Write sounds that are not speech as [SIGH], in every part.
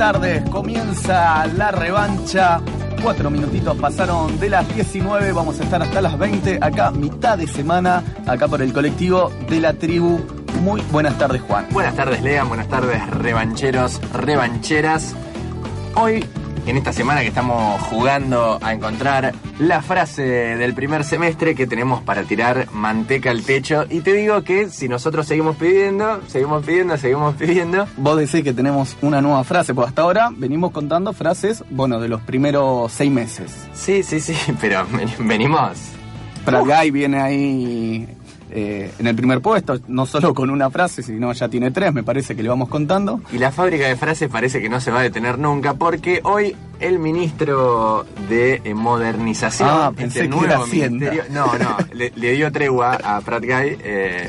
tardes, comienza la revancha. Cuatro minutitos pasaron de las 19, vamos a estar hasta las 20, acá mitad de semana, acá por el colectivo de la tribu. Muy buenas tardes, Juan. Buenas tardes, Lean, buenas tardes, revancheros, revancheras. Hoy en esta semana que estamos jugando a encontrar la frase del primer semestre que tenemos para tirar manteca al techo. Y te digo que si nosotros seguimos pidiendo, seguimos pidiendo, seguimos pidiendo. Vos decís que tenemos una nueva frase, pues hasta ahora venimos contando frases, bueno, de los primeros seis meses. Sí, sí, sí, pero [LAUGHS] venimos. Para Guy viene ahí eh, en el primer puesto, no solo con una frase, sino ya tiene tres, me parece que le vamos contando. Y la fábrica de frases parece que no se va a detener nunca, porque hoy el ministro de modernización, ah, pensé este que era nuevo ministerio, no, no, le, le dio tregua a Prat Guy. Eh,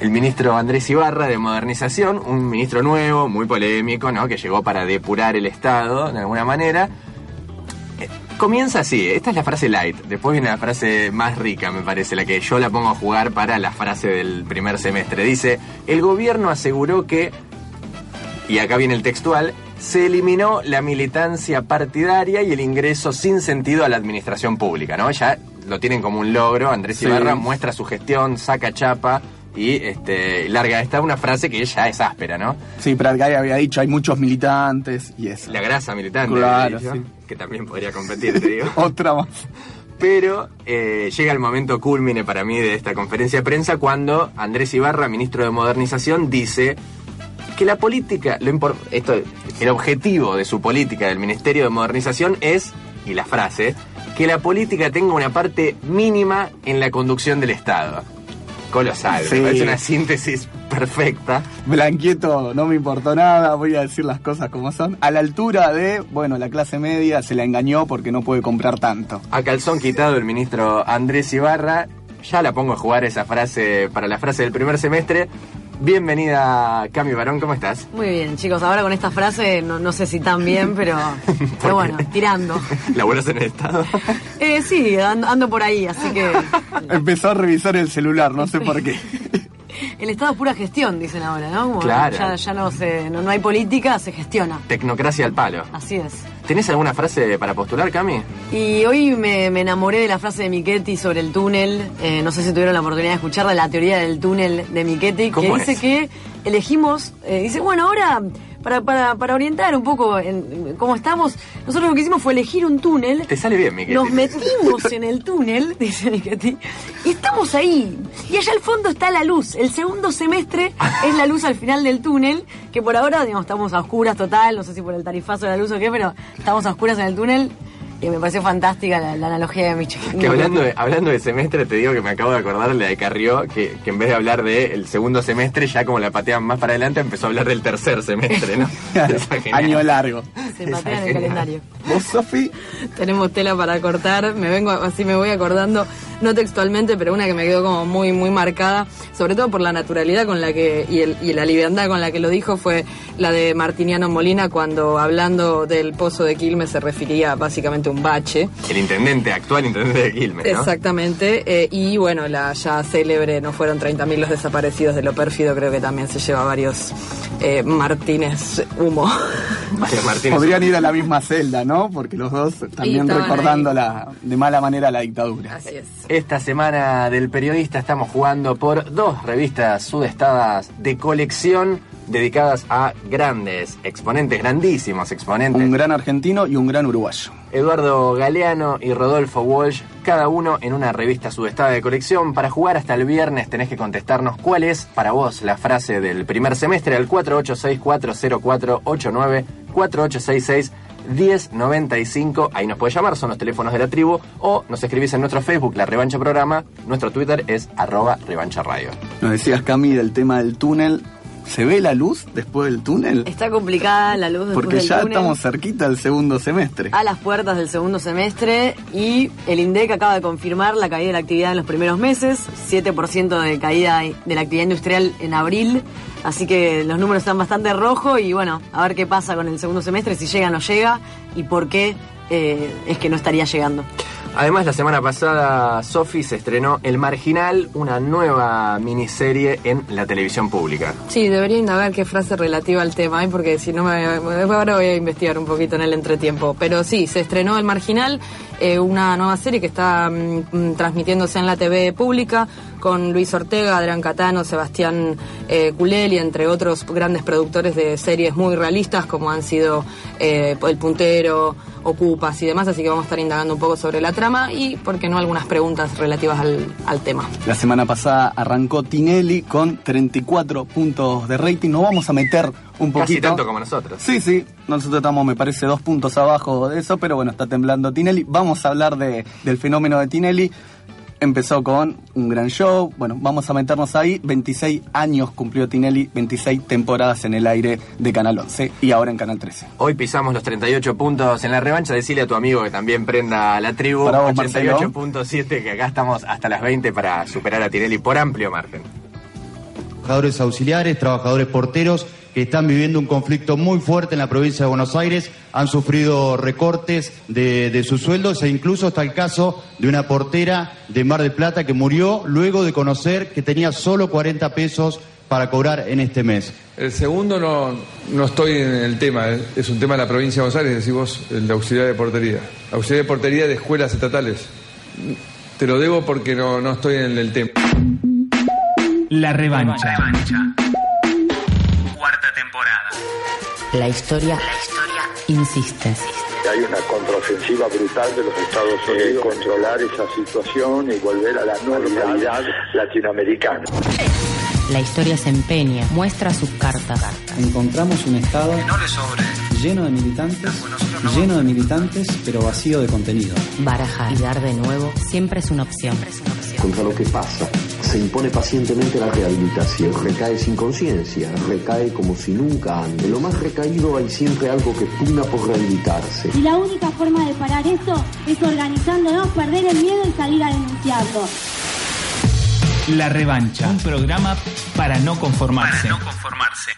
el ministro Andrés Ibarra de Modernización, un ministro nuevo, muy polémico, ¿no? Que llegó para depurar el Estado de alguna manera. Eh, Comienza así, esta es la frase light, después viene la frase más rica, me parece, la que yo la pongo a jugar para la frase del primer semestre. Dice, el gobierno aseguró que, y acá viene el textual, se eliminó la militancia partidaria y el ingreso sin sentido a la administración pública, ¿no? Ya lo tienen como un logro, Andrés Sí. Ibarra muestra su gestión, saca chapa y este, larga esta una frase que ya es áspera, ¿no? Sí, Prat Guy había dicho, hay muchos militantes y eso. La grasa militante, Claro, sí. que también podría competir, te digo. [LAUGHS] Otra más. Pero eh, llega el momento culmine para mí de esta conferencia de prensa cuando Andrés Ibarra, ministro de Modernización, dice que la política, lo esto, el objetivo de su política del Ministerio de Modernización es, y la frase, que la política tenga una parte mínima en la conducción del Estado. Colosal, Sí. me parece una síntesis perfecta. Blanquieto, no me importó nada, voy a decir las cosas como son. A la altura de, bueno, la clase media se la engañó porque no puede comprar tanto. A calzón quitado el ministro Andrés Ibarra. Ya la pongo a jugar esa frase para la frase del primer semestre. Bienvenida, Cami Barón, ¿cómo estás? Muy bien, chicos, ahora con esta frase no, no sé si tan bien, pero, [LAUGHS] pero bueno, tirando. [LAUGHS] ¿Laburas en el Estado? Eh, sí, ando, ando por ahí, así que [LAUGHS] Empezó a revisar el celular, no sé por qué. [LAUGHS] el Estado es pura gestión, dicen ahora, ¿no? Como Claro. Ya, ya no, se, no, no hay política, se gestiona. Tecnocracia al palo. Así es. ¿Tenés alguna frase para postular, Cami? Y hoy me, me enamoré de la frase de Michetti sobre el túnel. Eh, no sé si tuvieron la oportunidad de escucharla, la teoría del túnel de Michetti, que ¿Cómo dice es? que elegimos, eh, dice, bueno, ahora para, para, para orientar un poco en, cómo estamos, nosotros lo que hicimos fue elegir un túnel. Te sale bien, Miquel. Nos metimos en el túnel, [LAUGHS] dice Michetti, y estamos ahí. Y allá al fondo está la luz. El segundo semestre es la luz al final del túnel, que por ahora, digamos, estamos a oscuras total, no sé si por el tarifazo de la luz o qué, pero estamos a oscuras en el túnel. Y me pareció fantástica la, la analogía de. Que hablando de, hablando de semestre, te digo que me acabo de acordar de la de Carrió, que, que en vez de hablar del segundo semestre, ya como la patean más para adelante, empezó a hablar del tercer semestre, ¿no? [LAUGHS] Año largo. Se Esa patea en el genial. calendario. ¿Vos, Sofi? Tenemos tela para cortar, me vengo así me voy acordando, no textualmente, pero una que me quedó como muy muy marcada, sobre todo por la naturalidad con la que y, el, y la liviandad con la que lo dijo fue la de Martiniano Molina cuando hablando del pozo de Quilmes se refería básicamente a un bache. El intendente, actual intendente de Quilmes, ¿no? Exactamente, eh, y bueno, la ya célebre, no fueron 30.000 los desaparecidos de lo pérfido, creo que también se lleva varios eh, Martínez humo. [LAUGHS] Martínez. Podrían ir a la misma celda, ¿no? Porque los dos también recordando ahí. la, de mala manera la dictadura. Así es. Esta semana del periodista estamos jugando por dos revistas sudestadas de colección dedicadas a grandes exponentes, grandísimos exponentes. Un gran argentino y un gran uruguayo. Eduardo Galeano y Rodolfo Walsh, cada uno en una revista sudestada de colección. Para jugar hasta el viernes tenés que contestarnos cuál es para vos la frase del primer semestre al 48640489 4866 1095, ahí nos puedes llamar, son los teléfonos de la tribu, o nos escribís en nuestro Facebook, La Revancha Programa, nuestro Twitter es arroba revancha radio. Nos decías, Cami, del tema del túnel. ¿Se ve la luz después del túnel? Está complicada la luz después Porque del ya túnel. estamos cerquita del segundo semestre. a las puertas del segundo semestre y el INDEC acaba de confirmar la caída de la actividad en los primeros meses, 7% de caída de la actividad industrial en abril, así que los números están bastante rojos y bueno, a ver qué pasa con el segundo semestre, si llega o no llega y por qué eh, es que no estaría llegando. Además, la semana pasada, Sofi se estrenó El Marginal, una nueva miniserie en la televisión pública. Sí, debería indagar qué frase relativa al tema hay, porque si no me. Ahora voy a investigar un poquito en el entretiempo. Pero sí, se estrenó El Marginal, eh, una nueva serie que está mm, mm, transmitiéndose en la TV pública con Luis Ortega, Adrián Catano, Sebastián eh, Culeli, entre otros grandes productores de series muy realistas como han sido eh, El Puntero, Ocupas y demás, así que vamos a estar indagando un poco sobre la trama y, por qué no, algunas preguntas relativas al, al tema. La semana pasada arrancó Tinelli con 34 puntos de rating. Nos vamos a meter un poquito. Casi tanto como nosotros. Sí, sí. Nosotros estamos, me parece, dos puntos abajo de eso, pero bueno, está temblando Tinelli. Vamos a hablar de, del fenómeno de Tinelli. Empezó con un gran show. Bueno, vamos a meternos ahí. 26 años cumplió Tinelli, 26 temporadas en el aire de Canal 11 y ahora en Canal 13. Hoy pisamos los 38 puntos en la revancha. Decirle a tu amigo que también prenda la tribu. Para vos, Marcelo. 88.7, que acá estamos hasta las 20 para superar a Tinelli por amplio margen. Trabajadores auxiliares, trabajadores porteros que están viviendo un conflicto muy fuerte en la provincia de Buenos Aires, han sufrido recortes de, de sus sueldos e incluso está el caso de una portera de Mar del Plata que murió luego de conocer que tenía solo 40 pesos para cobrar en este mes. El segundo no, no estoy en el tema, es- es un tema de la provincia de Buenos Aires, decís vos, el de auxiliar de portería. Auxiliar de portería de escuelas estatales. Te lo debo porque no, no estoy en el tema. La revancha. Cuarta La historia, la historia insiste. Hay una contraofensiva brutal de los Estados Unidos controlar esa situación y volver a la normalidad latinoamericana. La historia se empeña, muestra sus cartas. Encontramos un Estado lleno de militantes, lleno de militantes, pero vacío de contenido. Barajar y dar de nuevo siempre es una opción. Contra lo que pasa, se impone pacientemente la rehabilitación. Recae sin conciencia, recae como si nunca antes. En lo más recaído hay siempre algo que pugna por rehabilitarse. Y la única forma de parar esto es organizándonos, perder el miedo y salir a denunciarlo. La revancha. Un programa para no conformarse. Para no conformarse.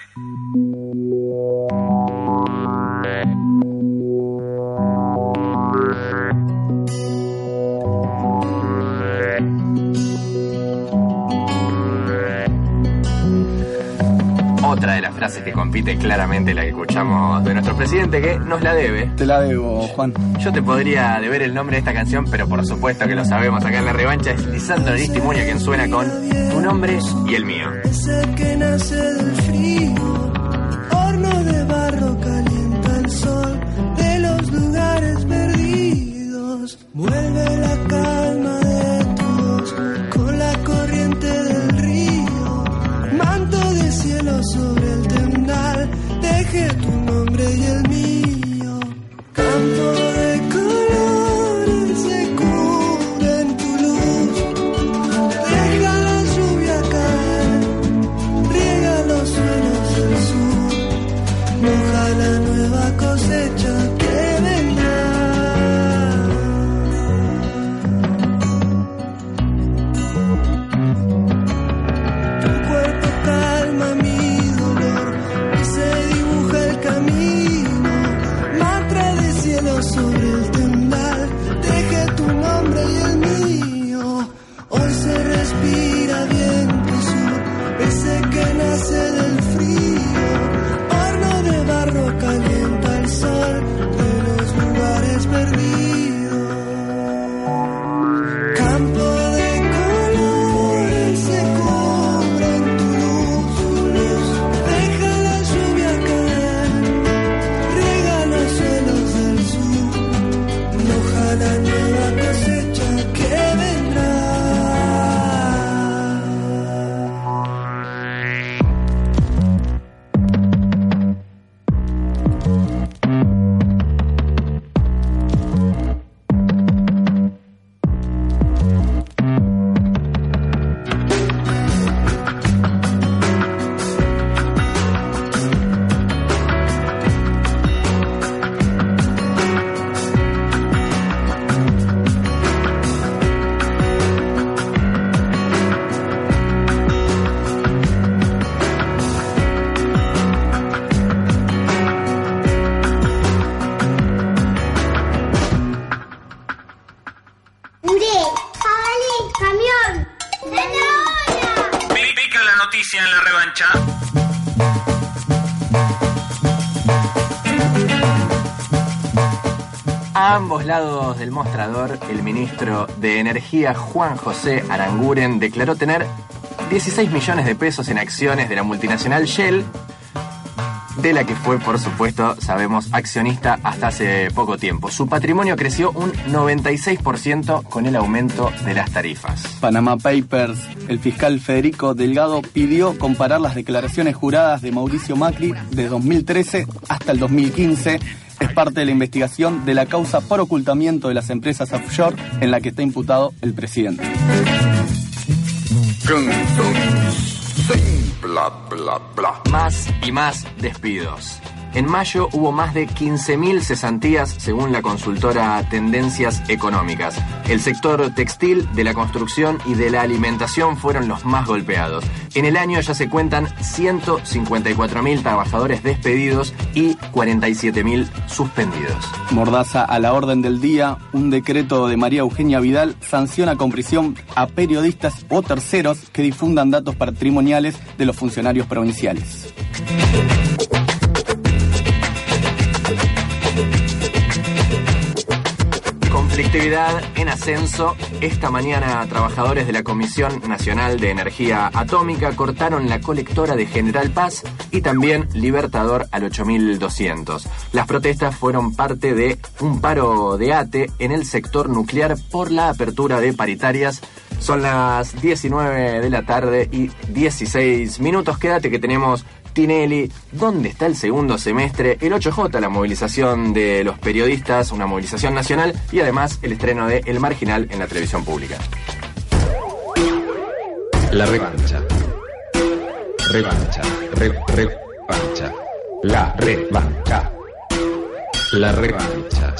Otra de las frases que compite claramente la que escuchamos de nuestro presidente, que nos la debe. Te la debo, Juan. Yo te podría deber el nombre de esta canción, pero por supuesto que lo sabemos acá en la revancha. Es Lisandro Aristimuño quien suena con Tu nombre y el mío. Ese que nace del frío, horno de barro calienta el sol de los lugares perdidos. Vuelve la calma lados del mostrador, el ministro de Energía Juan José Aranguren declaró tener 16 millones de pesos en acciones de la multinacional Shell, de la que fue, por supuesto, sabemos, accionista hasta hace poco tiempo. Su patrimonio creció un 96% con el aumento de las tarifas. Panama Papers, el fiscal Federico Delgado pidió comparar las declaraciones juradas de Mauricio Macri de 2013 hasta el 2015. Es parte de la investigación de la causa por ocultamiento de las empresas offshore en la que está imputado el presidente. Bla, bla, bla. Más y más despidos. En mayo hubo más de 15.000 cesantías según la consultora Tendencias Económicas. El sector textil, de la construcción y de la alimentación fueron los más golpeados. En el año ya se cuentan 154.000 trabajadores despedidos y 47.000 suspendidos. Mordaza a la orden del día, un decreto de María Eugenia Vidal sanciona con prisión a periodistas o terceros que difundan datos patrimoniales de los funcionarios provinciales. Conflictividad en ascenso. Esta mañana trabajadores de la Comisión Nacional de Energía Atómica cortaron la colectora de General Paz y también Libertador al 8200. Las protestas fueron parte de un paro de ATE en el sector nuclear por la apertura de paritarias. Son las 19 de la tarde y 16 minutos. Quédate que tenemos Tinelli, ¿dónde está el segundo semestre? El 8J, la movilización de los periodistas, una movilización nacional y además el estreno de El Marginal en la televisión pública. La revancha. Revancha. Re, revancha. La revancha. La revancha.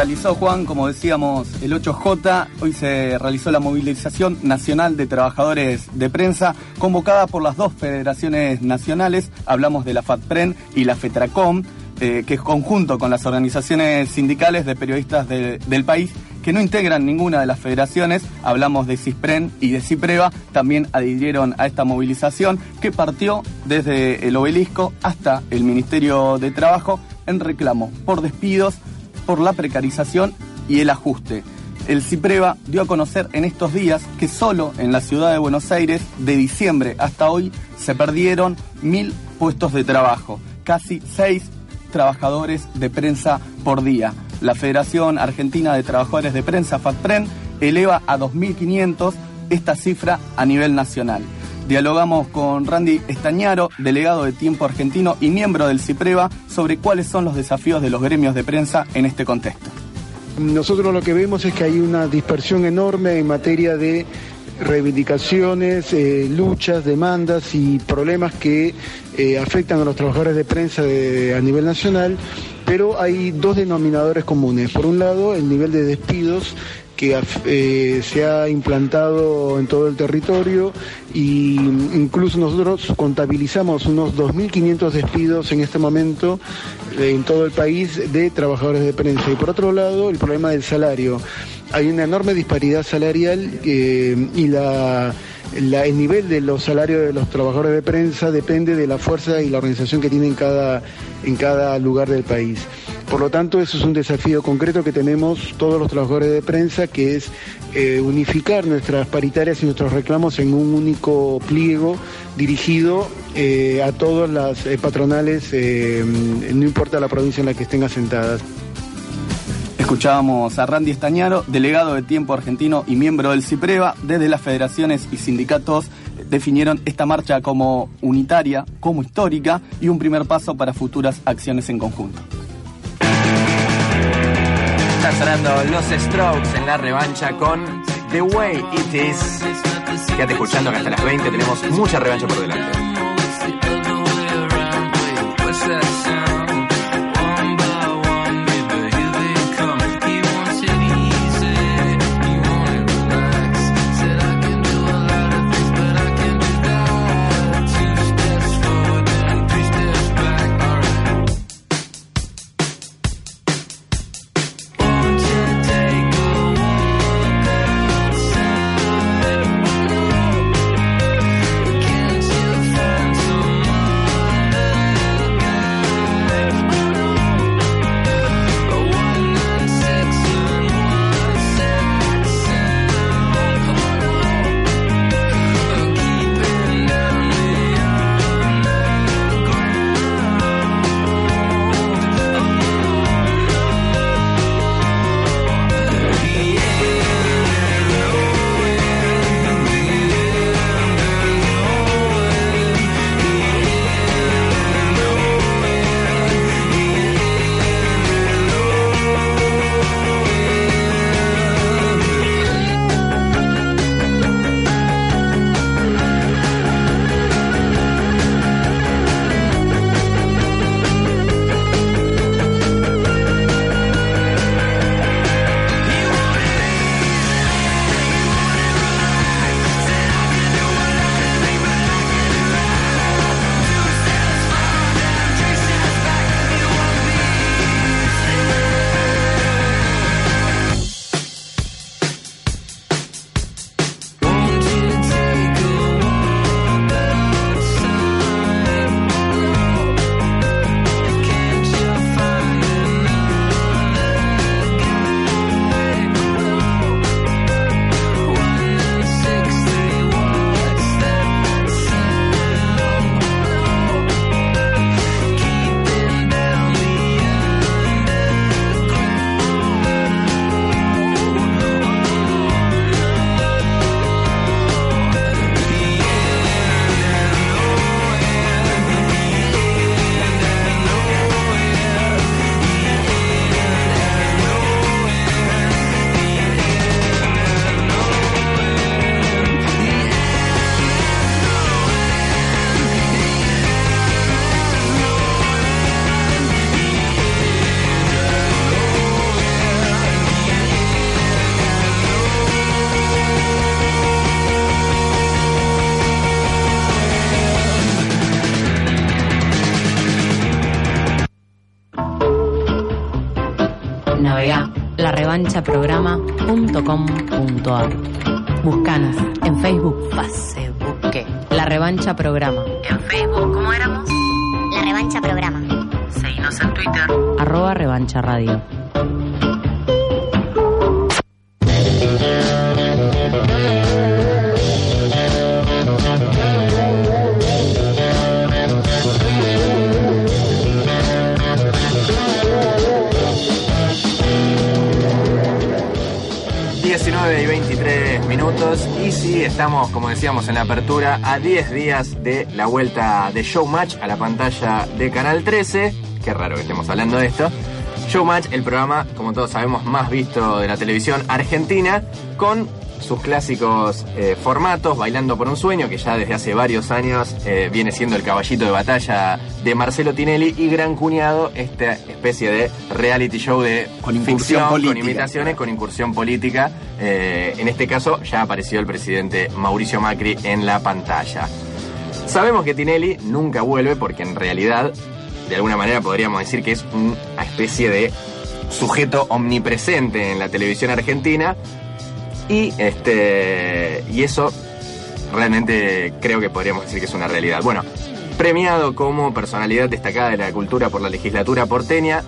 Realizó, Juan, como decíamos, el 8J, hoy se realizó la movilización nacional de trabajadores de prensa, convocada por las dos federaciones nacionales, hablamos de la FATPREN y la FETRACOM, eh, que es conjunto con las organizaciones sindicales de periodistas de- del país, que no integran ninguna de las federaciones, hablamos de CISPREN y de CIPREVA, también adhirieron a esta movilización que partió desde el obelisco hasta el Ministerio de Trabajo en reclamo por despidos, por la precarización y el ajuste. El CIPREVA dio a conocer en estos días que solo en la ciudad de Buenos Aires, de diciembre hasta hoy, se perdieron mil puestos de trabajo, casi seis trabajadores de prensa por día. La Federación Argentina de Trabajadores de Prensa, FATPREN, eleva a 2.500 esta cifra a nivel nacional. Dialogamos con Randy Estañaro, delegado de Tiempo Argentino y miembro del CIPREVA, sobre cuáles son los desafíos de los gremios de prensa en este contexto. Nosotros lo que vemos es que hay una dispersión enorme en materia de reivindicaciones, eh, luchas, demandas y problemas que eh, afectan a los trabajadores de prensa a nivel nacional, pero hay dos denominadores comunes. Por un lado, el nivel de despidos que eh, se ha implantado en todo el territorio y incluso nosotros contabilizamos unos 2.500 despidos en este momento eh, en todo el país de trabajadores de prensa. Y por otro lado, el problema del salario. Hay una enorme disparidad salarial eh, y la, el nivel de los salarios de los trabajadores de prensa depende de la fuerza y la organización que tienen cada, en cada lugar del país. Por lo tanto, eso es un desafío concreto que tenemos todos los trabajadores de prensa, que es eh, unificar nuestras paritarias y nuestros reclamos en un único pliego dirigido eh, a todas las eh, patronales, no importa la provincia en la que estén asentadas. Escuchábamos a Randy Estañaro, delegado de Tiempo Argentino y miembro del CIPREVA. Desde las federaciones y sindicatos definieron esta marcha como unitaria, como histórica y un primer paso para futuras acciones en conjunto. Están sonando los Strokes en la revancha con The Way It Is. Quédate escuchando que hasta las 20 tenemos mucha revancha por delante. larevanchaprograma.com.ar Buscanos en Facebook, Facebook, La Revancha Programa. En Facebook, ¿cómo éramos? La revancha programa. Seguinos en Twitter. Arroba Revancha Radio. Y sí, estamos, como decíamos en la apertura, a 10 días de la vuelta de Showmatch a la pantalla de Canal 13. Qué raro que estemos hablando de esto. Showmatch, el programa, como todos sabemos, más visto de la televisión argentina, con sus clásicos eh, formatos, Bailando por un Sueño, que ya desde hace varios años eh, viene siendo el caballito de batalla de Marcelo Tinelli, y Gran Cuñado, esta especie de reality show de Con ficción, política. con imitaciones, con incursión política. Eh, en este caso ya apareció el presidente Mauricio Macri en la pantalla. Sabemos que Tinelli nunca vuelve porque en realidad, de alguna manera podríamos decir que es una especie de sujeto omnipresente en la televisión argentina y este y eso realmente creo que podríamos decir que es una realidad. Bueno, premiado como personalidad destacada de la cultura por la legislatura porteña,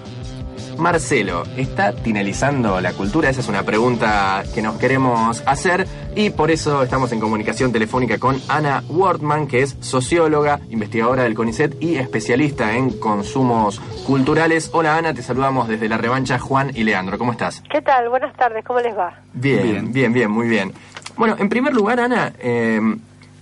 Marcelo, ¿está tinelizando la cultura? Esa es una pregunta que nos queremos hacer y por eso estamos en comunicación telefónica con Ana Wortman, que es socióloga, investigadora del CONICET y especialista en consumos culturales. Hola Ana, te saludamos desde la revancha Juan y Leandro. ¿Cómo estás? ¿Qué tal? Buenas tardes, ¿cómo les va? Bien, bien, bien, muy bien. Bueno, en primer lugar, Ana, eh,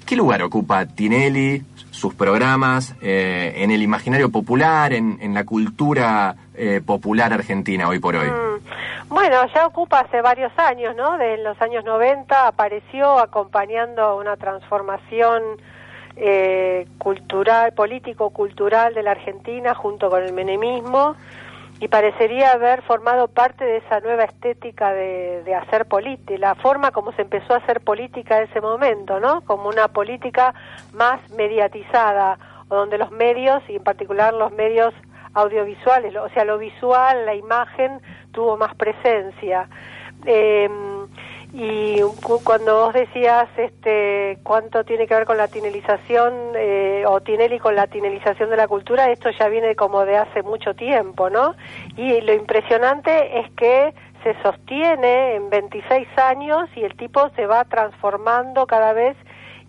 ¿qué lugar ocupa Tinelli, sus programas, eh, en el imaginario popular, en, en la cultura eh, popular argentina hoy por hoy? Mm, Bueno, ya ocupa hace varios años, ¿no? De los años 90 apareció acompañando una transformación eh, cultural, político-cultural de la Argentina junto con el menemismo y parecería haber formado parte de esa nueva estética de, hacer política, la forma como se empezó a hacer política en ese momento, ¿no? Como una política más mediatizada, o donde los medios, y en particular los medios audiovisuales, o sea, lo visual, la imagen, tuvo más presencia. Eh, y cu- cuando vos decías este cuánto tiene que ver con la tinelización eh, o Tinelli con la tinelización de la cultura, esto ya viene como de hace mucho tiempo, ¿no? Y lo impresionante es que se sostiene en 26 años y el tipo se va transformando cada vez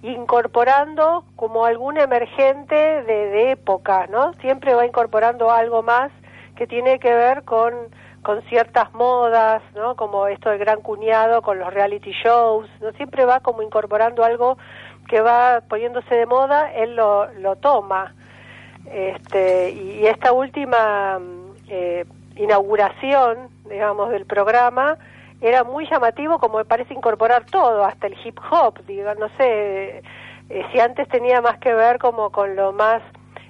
incorporando como algún emergente de, de época, ¿no? Siempre va incorporando algo más que tiene que ver con, con ciertas modas, ¿no? Como esto del gran cuñado con los reality shows, ¿no? Siempre va como incorporando algo que va poniéndose de moda, él lo, lo toma. Este, y esta última mm, eh, inauguración, digamos, del programa era muy llamativo como me parece incorporar todo, hasta el hip hop, digo, no sé, eh, si antes tenía más que ver como con lo más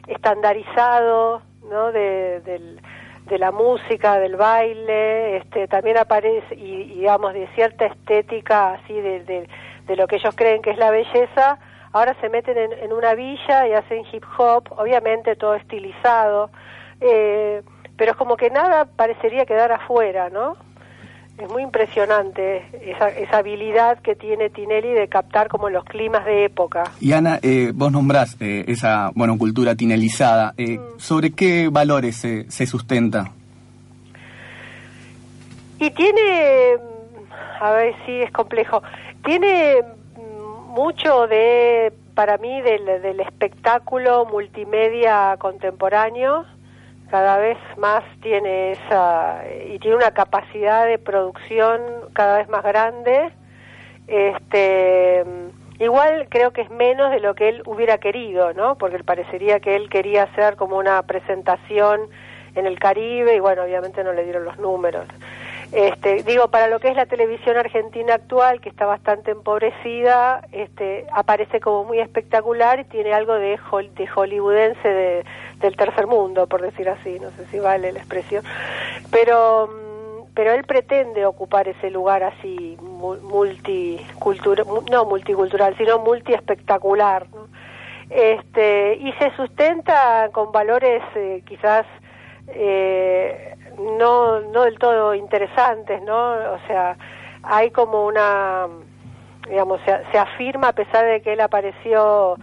estandarizado, ¿no? De, del, de la música, del baile, este, también aparece, y, digamos, de cierta estética así de, de, de lo que ellos creen que es la belleza, ahora se meten en, en una villa y hacen hip hop, obviamente todo estilizado, eh, pero es como que nada parecería quedar afuera, ¿no? Es muy impresionante esa, esa habilidad que tiene Tinelli de captar como los climas de época. Y Ana, eh, vos nombrás eh, esa bueno cultura tinelizada. Eh, ¿Sobre qué valores se, se sustenta? Y tiene, mm, a ver si es complejo, tiene mm, mucho de, para mí, del, del espectáculo multimedia contemporáneo, cada vez más tiene esa, y tiene una capacidad de producción cada vez más grande. Este, igual creo que es menos de lo que él hubiera querido, ¿no? Porque parecería que él quería hacer como una presentación en el Caribe y bueno, obviamente no le dieron los números. Este, digo, para lo que es la televisión argentina actual, que está bastante empobrecida, este, aparece como muy espectacular y tiene algo de, de hollywoodense de, del tercer mundo, por decir así, no sé si vale la expresión. Pero, mm, pero él pretende ocupar ese lugar así mu- multicultural, mu- no multicultural, sino multiespectacular, ¿no? Este, y se sustenta con valores eh, quizás eh, no, no del todo interesantes, ¿no? O sea, hay como una, digamos, se, se afirma a pesar de que él apareció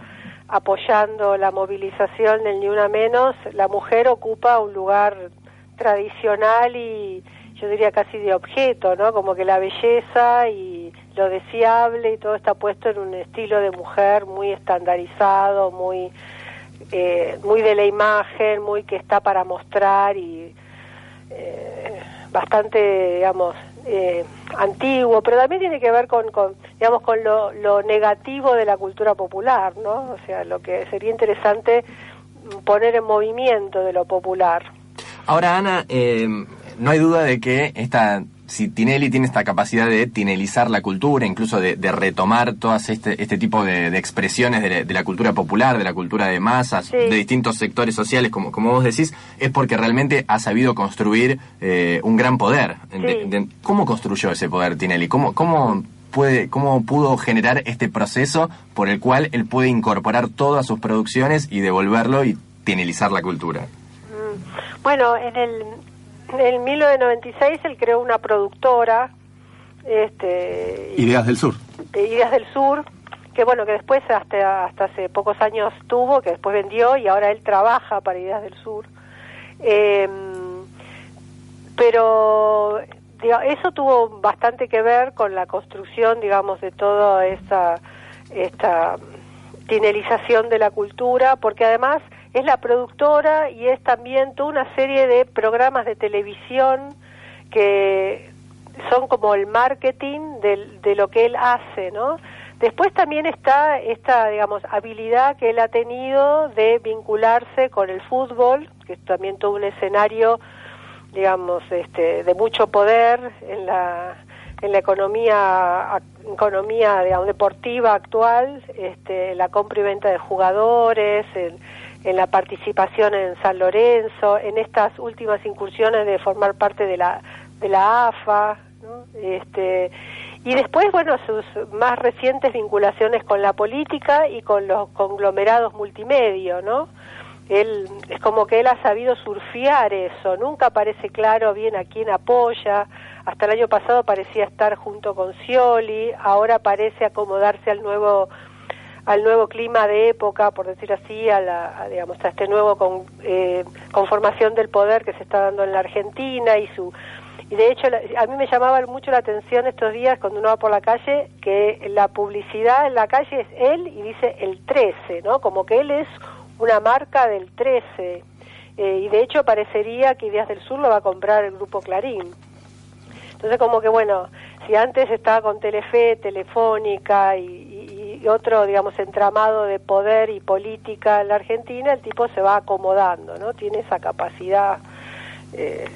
apoyando la movilización del Ni Una Menos, la mujer ocupa un lugar tradicional y yo diría casi de objeto, ¿no? Como que la belleza y lo deseable y todo está puesto en un estilo de mujer muy estandarizado, muy eh, muy de la imagen, muy que está para mostrar y eh, bastante, digamos, eh, antiguo, pero también tiene que ver con, con digamos, con lo, negativo de la cultura popular, ¿no? O sea, lo que sería interesante poner en movimiento de lo popular. Ahora, Ana, eh, no hay duda de que esta, si Tinelli tiene esta capacidad de tinelizar la cultura, incluso de, de retomar todas este, este tipo de, de expresiones de la, de la cultura popular, de la cultura de masas, Sí. de distintos sectores sociales, como, como vos decís, es porque realmente ha sabido construir eh, un gran poder. De- de- ¿Cómo construyó ese poder Tinelli? ¿Cómo, cómo, puede, ¿Cómo pudo generar este proceso por el cual él puede incorporar todas sus producciones y devolverlo y tinelizar la cultura? Bueno, en el, en el 1996 él creó una productora, este, Ideas del Sur. de Ideas del Sur, que bueno, que después hasta, hasta hace pocos años tuvo, que después vendió y ahora él trabaja para Ideas del Sur. Eh, pero eso tuvo bastante que ver con la construcción, digamos, de toda esa esta tinelización de la cultura, porque además es la productora y es también toda una serie de programas de televisión que son como el marketing del- de, lo que él hace, ¿no? Después también está esta, digamos, habilidad que él ha tenido de vincularse con el fútbol, que es también todo un escenario, digamos, este, de mucho poder en la en la economía economía digamos, deportiva actual, este, la compra y venta de jugadores, en, en la participación en San Lorenzo, en estas últimas incursiones de formar parte de la de la AFA, ¿no? este y después, bueno, sus más recientes vinculaciones con la política y con los conglomerados multimedia, ¿no? Él, es como que él ha sabido surfear eso, nunca parece claro bien a quién apoya, hasta el año pasado parecía estar junto con Scioli, ahora parece acomodarse al nuevo al nuevo clima de época, por decir así, a, la, a, digamos, a este nuevo con, eh, conformación del poder que se está dando en la Argentina y su y de hecho a mí me llamaba mucho la atención estos días cuando uno va por la calle que la publicidad en la calle es él y dice el 13, ¿no? Como que él es una marca del 13 eh, y de hecho parecería que Ideas del Sur lo va a comprar el grupo Clarín. Entonces como que bueno, si antes estaba con Telefe, Telefónica y, y, otro, digamos, entramado de poder y política en la Argentina, el tipo se va acomodando, ¿no? Tiene esa capacidad, eh,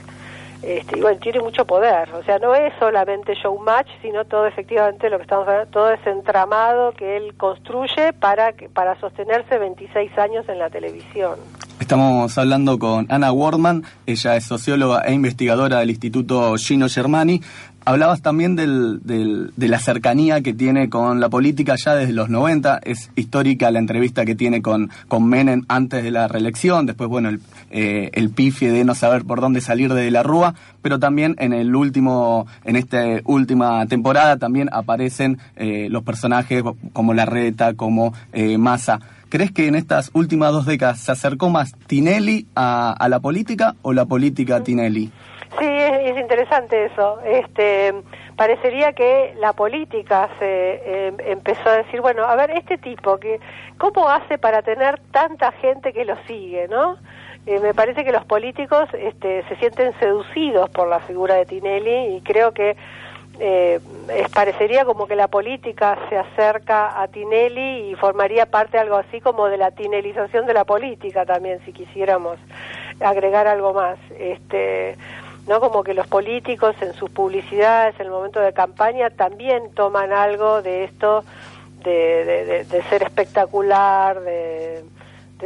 este, y bueno, tiene mucho poder. O sea, no es solamente showmatch, sino todo efectivamente lo que estamos hablando, todo ese entramado que él construye para, para sostenerse 26 años en la televisión. Estamos hablando con Ana Wardman, ella es socióloga e investigadora del Instituto Gino Germani. Hablabas también del, del, de la cercanía que tiene con la política ya desde los 90. Es histórica la entrevista que tiene con, con Menem antes de la reelección. Después, bueno, el, eh, el pifie de no saber por dónde salir de la rúa. Pero también en el último, en esta última temporada también aparecen eh, los personajes como Larreta, como eh, Massa. ¿Crees que en estas últimas dos décadas se acercó más Tinelli a, a la política o la política a Tinelli? Es, es, interesante eso. Este, parecería que la política se eh, empezó a decir, bueno, a ver, este tipo, que ¿cómo hace para tener tanta gente que lo sigue, no? Eh, me parece que los políticos este, se sienten seducidos por la figura de Tinelli y creo que eh, es, parecería como que la política se acerca a Tinelli y formaría parte algo así como de la tinelización de la política también, si quisiéramos agregar algo más. Este, ¿no? Como que los políticos en sus publicidades, en el momento de campaña, también toman algo de esto de, de, ser espectacular, de,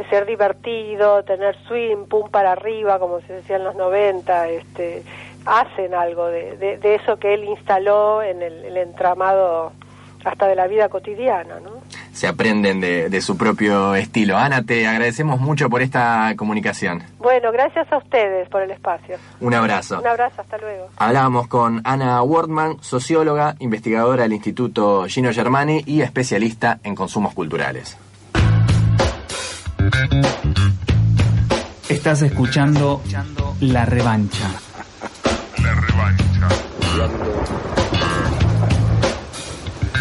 ser divertido, tener swing, pum para arriba, como se decía en los 90, este, hacen algo de, eso que él instaló en el, el entramado hasta de la vida cotidiana, ¿no? Se aprenden de, de, su propio estilo. Ana, te agradecemos mucho por esta comunicación. Bueno, gracias a ustedes por el espacio. Un abrazo. Un abrazo, hasta luego. Hablábamos con Ana Wardman, socióloga, investigadora del Instituto Gino Germani y especialista en consumos culturales. Estás escuchando La Revancha. La Revancha.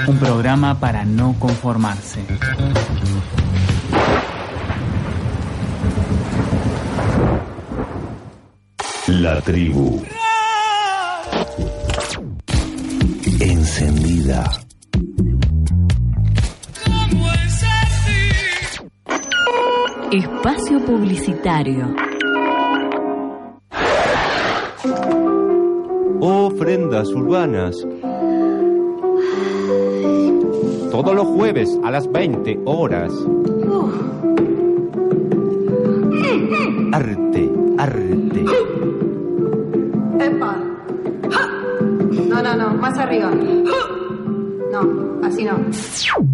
Un programa para no conformarse. La tribu. Encendida. Espacio Publicitario. Ofrendas urbanas. Todos los jueves a las 20 horas. Arte, arte. ¡Epa! No, no, no, más arriba. No, así no.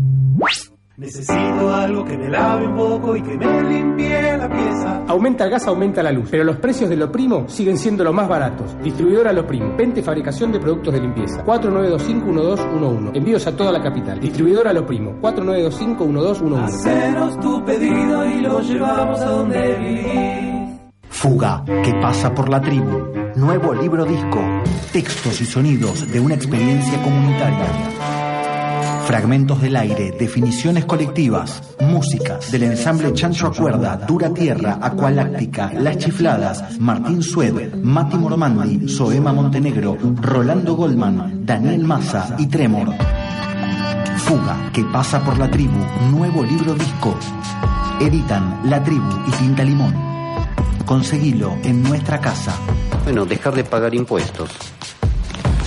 Que me lave un poco y que me limpie la pieza. Aumenta el gas, aumenta la luz, pero los precios de lo primo siguen siendo los más baratos. Distribuidora Lo Primo, vente fabricación de productos de limpieza. 4925-1211. Envíos a toda la capital. Distribuidora Lo Primo, 4925-1211. Hacenos tu pedido y lo llevamos a donde vivís. Fuga, que pasa por la tribu. Nuevo libro disco. Textos y sonidos de una experiencia comunitaria. Fragmentos del aire, definiciones colectivas, músicas del ensamble Chancho Acuerda, Dura Tierra, Acualáctica, Las Chifladas, Martín Sued, Mati Mormandi, Soema Montenegro, Rolando Goldman, Daniel Massa y Tremor. Fuga, que pasa por la tribu, nuevo libro disco. Editan La Tribu y Tinta Limón. Conseguilo en nuestra casa. Bueno, dejar de pagar impuestos.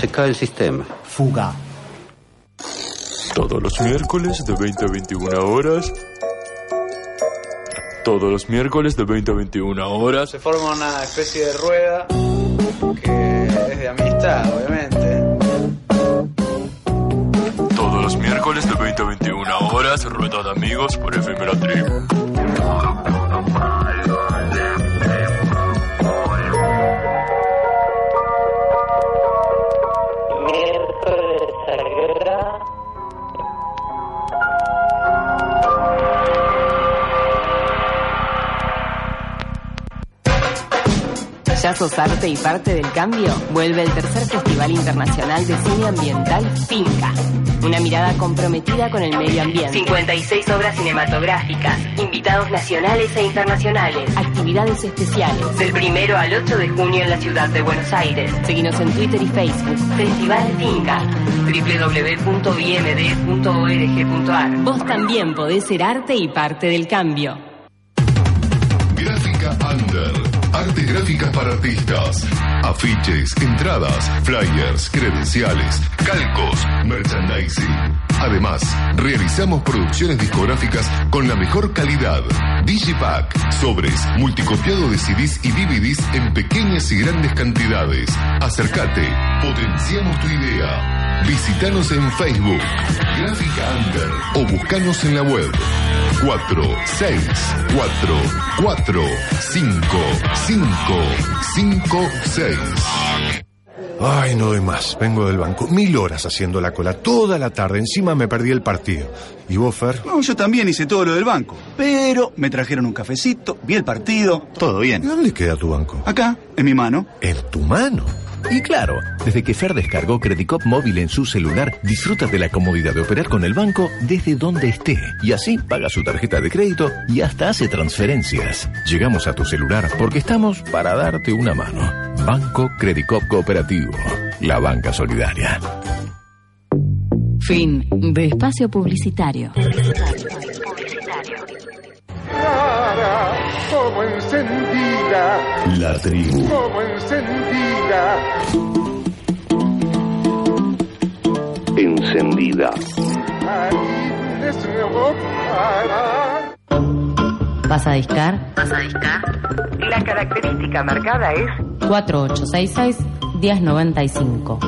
Se cae el sistema. Fuga. Todos los miércoles de 20 a 21 horas. Todos los miércoles de 20 a 21 horas. Se forma una especie de rueda que es de amistad, obviamente. Todos los miércoles de 20 a 21 horas. Rueda de amigos por FM La Tribu. ¿Ya sos arte y parte del cambio? Vuelve el tercer Festival Internacional de Cine Ambiental Finca. Una mirada comprometida con el medio ambiente. 56 obras cinematográficas, invitados nacionales e internacionales, actividades especiales. Del primero al 8 de junio en la ciudad de Buenos Aires. Seguinos en Twitter y Facebook. Festival Finca. www.imd.org.ar Vos también podés ser arte y parte del cambio. Gráficas para artistas. Afiches, entradas, flyers, credenciales, calcos, merchandising. Además, realizamos producciones discográficas con la mejor calidad. Digipack, sobres, multicopiado de CDs y DVDs en pequeñas y grandes cantidades. Acércate, potenciamos tu idea. Visítanos en Facebook, Gráfica Under o buscanos en la web 4 6 4 4 5 5 5 6 Ay, no doy más. Vengo del banco. Mil horas haciendo la cola. Toda la tarde. Encima me perdí el partido. ¿Y vos, Fer? No, yo también hice todo lo del banco. Pero me trajeron un cafecito, vi el partido, todo bien. ¿Y dónde queda tu banco? Acá, en mi mano. ¿En tu mano? Y claro, desde que Fer descargó Credicop móvil en su celular, disfruta de la comodidad de operar con el banco desde donde esté. Y así paga su tarjeta de crédito y hasta hace transferencias. Llegamos a tu celular porque estamos para darte una mano. Banco Credicop Cooperativo. La banca solidaria. Fin de espacio publicitario. Como encendida, La tribu. como encendida. Encendida. ¿Vas a discar? ¿Vas a discar? La característica marcada es 4866-1095.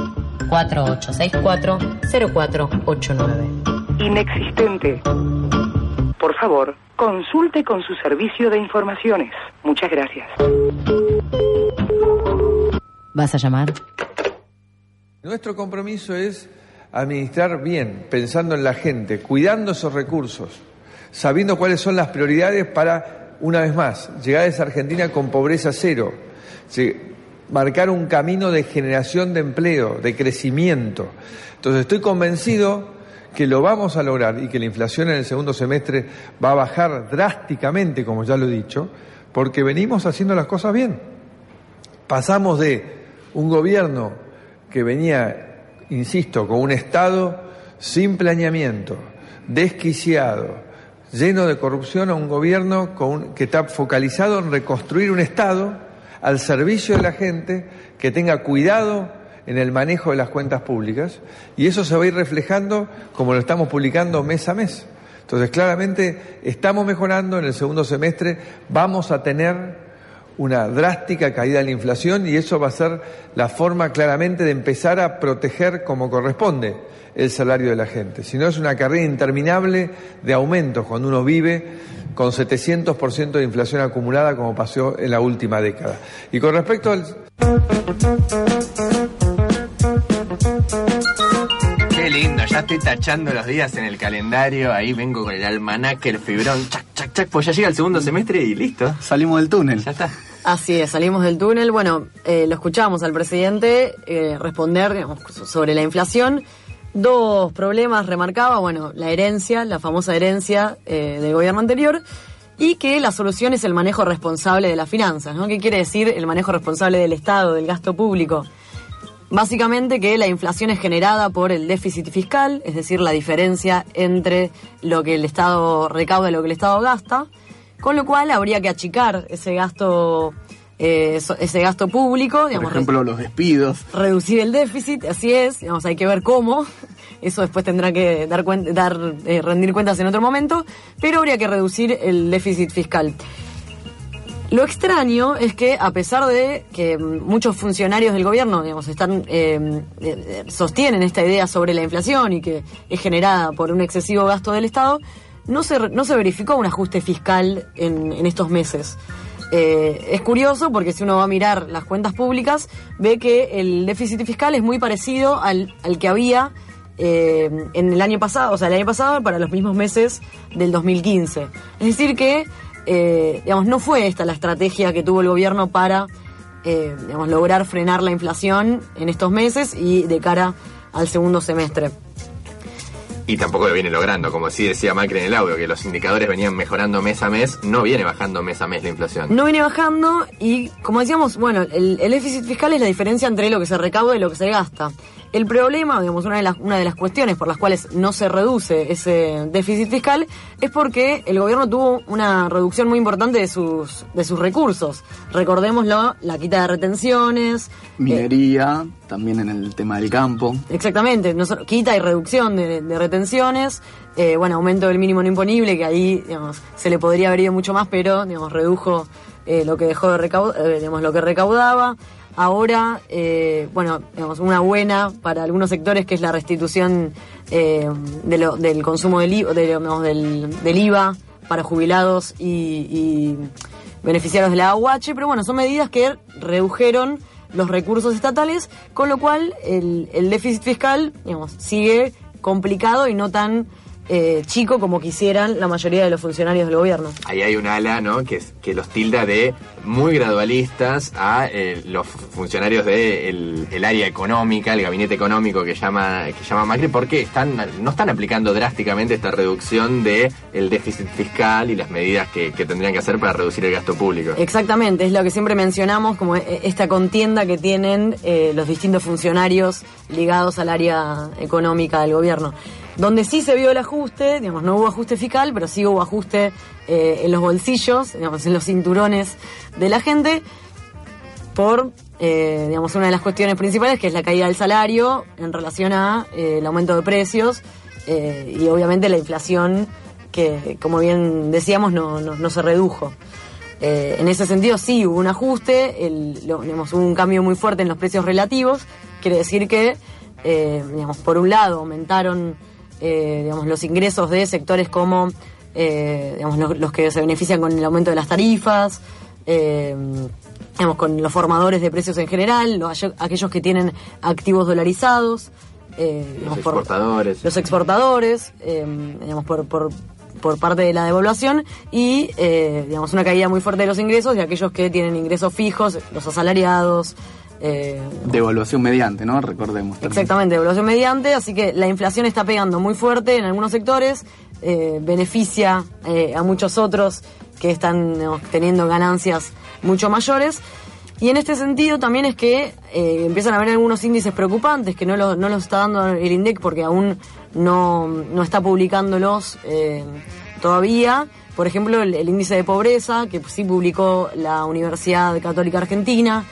4864-0489. inexistente. Por favor, consulte con su servicio de informaciones. Muchas gracias. ¿Vas a llamar? Nuestro compromiso es administrar bien, pensando en la gente, cuidando esos recursos, sabiendo cuáles son las prioridades para, una vez más, llegar a esa Argentina con pobreza cero, marcar un camino de generación de empleo, de crecimiento. Entonces estoy convencido que lo vamos a lograr y que la inflación en el segundo semestre va a bajar drásticamente, como ya lo he dicho, porque venimos haciendo las cosas bien. Pasamos de un gobierno que venía, insisto, con un Estado sin planeamiento, desquiciado, lleno de corrupción, a un gobierno con- que está focalizado en reconstruir un Estado al servicio de la gente, que tenga cuidado en el manejo de las cuentas públicas, y eso se va a ir reflejando como lo estamos publicando mes a mes. Entonces, claramente, estamos mejorando en el segundo semestre, vamos a tener una drástica caída de la inflación y eso va a ser la forma claramente de empezar a proteger como corresponde el salario de la gente. Si no es una carrera interminable de aumentos cuando uno vive con 700% de inflación acumulada como pasó en la última década. Y con respecto al... lindo, ya estoy tachando los días en el calendario, ahí vengo con el almanaque, el fibrón, chac, chac, chac, pues ya llega el segundo semestre y listo. Salimos del túnel. Ya está. Así es, salimos del túnel. Bueno, eh, lo escuchamos al presidente eh, responder digamos, sobre la inflación. Dos problemas remarcaba, bueno, la herencia, la famosa herencia eh, del gobierno anterior, y que la solución es el manejo responsable de las finanzas, ¿no? ¿Qué quiere decir el manejo responsable del Estado, del gasto público? Básicamente que la inflación es generada por el déficit fiscal, es decir, la diferencia entre lo que el Estado recauda y lo que el Estado gasta, con lo cual habría que achicar ese gasto, eh, ese gasto público, Por digamos, ejemplo, los despidos. reducir el déficit, así es, digamos, hay que ver cómo, [LAUGHS] eso después tendrá que dar, dar eh, rendir cuentas en otro momento, pero habría que reducir el déficit fiscal. Lo extraño es que a pesar de que muchos funcionarios del gobierno, digamos, están eh, eh, sostienen esta idea sobre la inflación y que es generada por un excesivo gasto del Estado, no se, no se verificó un ajuste fiscal en, en estos meses. Eh, es curioso porque si uno va a mirar las cuentas públicas, ve que el déficit fiscal es muy parecido al, al que había eh, en el año pasado, o sea, el año pasado para los mismos meses del 2015. Es decir que, eh, digamos, no fue esta la estrategia que tuvo el gobierno para, eh, digamos, lograr frenar la inflación en estos meses y de cara al segundo semestre. Y tampoco lo viene logrando, como sí decía Macri en el audio, que los indicadores venían mejorando mes a mes, no viene bajando mes a mes la inflación. No viene bajando y, como decíamos, bueno, el, el déficit fiscal es la diferencia entre lo que se recauda y lo que se gasta. El problema, digamos, una de, las, una de las cuestiones por las cuales no se reduce ese déficit fiscal es porque el gobierno tuvo una reducción muy importante de sus, de sus recursos. Recordémoslo, la quita de retenciones, Minería, también en el tema del campo. Exactamente, no solo- quita y reducción de, de retenciones, eh, bueno, aumento del mínimo no imponible, que ahí, digamos, se le podría haber ido mucho más, pero, digamos, redujo eh, lo que dejó de recaudar, digamos, lo que recaudaba. Ahora, eh, bueno, digamos, una buena para algunos sectores que es la restitución eh, del consumo del, IVA, para jubilados y, y beneficiarios de la AUH, pero bueno, son medidas que redujeron los recursos estatales, con lo cual el, déficit fiscal, digamos, sigue complicado y no tan eh, chico como quisieran la mayoría de los funcionarios del gobierno. Ahí hay un ala, ¿no? Que, que los tilda de muy gradualistas a eh, los funcionarios del el área económica, el gabinete económico que llama que llama Macri, porque están no están aplicando drásticamente esta reducción de el déficit fiscal y las medidas que, que tendrían que hacer para reducir el gasto público. Exactamente, es lo que siempre mencionamos como e- esta contienda que tienen eh, los distintos funcionarios ligados al área económica del gobierno. Donde sí se vio el ajuste, digamos, no hubo ajuste fiscal, pero sí hubo ajuste eh, en los bolsillos, digamos, en los cinturones de la gente, por, eh, digamos, una de las cuestiones principales, que es la caída del salario en relación a eh, el aumento de precios eh, y obviamente la inflación, que como bien decíamos, no, no, se redujo. En ese sentido sí hubo un ajuste, el, lo- digamos, hubo un cambio muy fuerte en los precios relativos, quiere decir que, digamos, por un lado aumentaron digamos, los ingresos de sectores como digamos, los que se benefician con el aumento de las tarifas, eh, digamos, con los formadores de precios en general, los- aquellos que tienen activos dolarizados, eh, Los digamos, por- exportadores. los exportadores, eh, digamos, por, por, por parte de la devaluación y, eh, digamos, una caída muy fuerte de los ingresos de aquellos que tienen ingresos fijos, los asalariados. eh, Devaluación mediante, ¿no? Recordemos. también. Exactamente, devaluación mediante, así que la inflación está pegando muy fuerte en algunos sectores, eh, beneficia eh, a muchos otros que están digamos, teniendo ganancias mucho mayores. Y en este sentido también es que eh, empiezan a haber algunos índices preocupantes que no, lo- no los está dando el INDEC porque aún no, no está publicándolos eh, todavía. Por ejemplo, el, índice de pobreza, que sí publicó la Universidad Católica Argentina,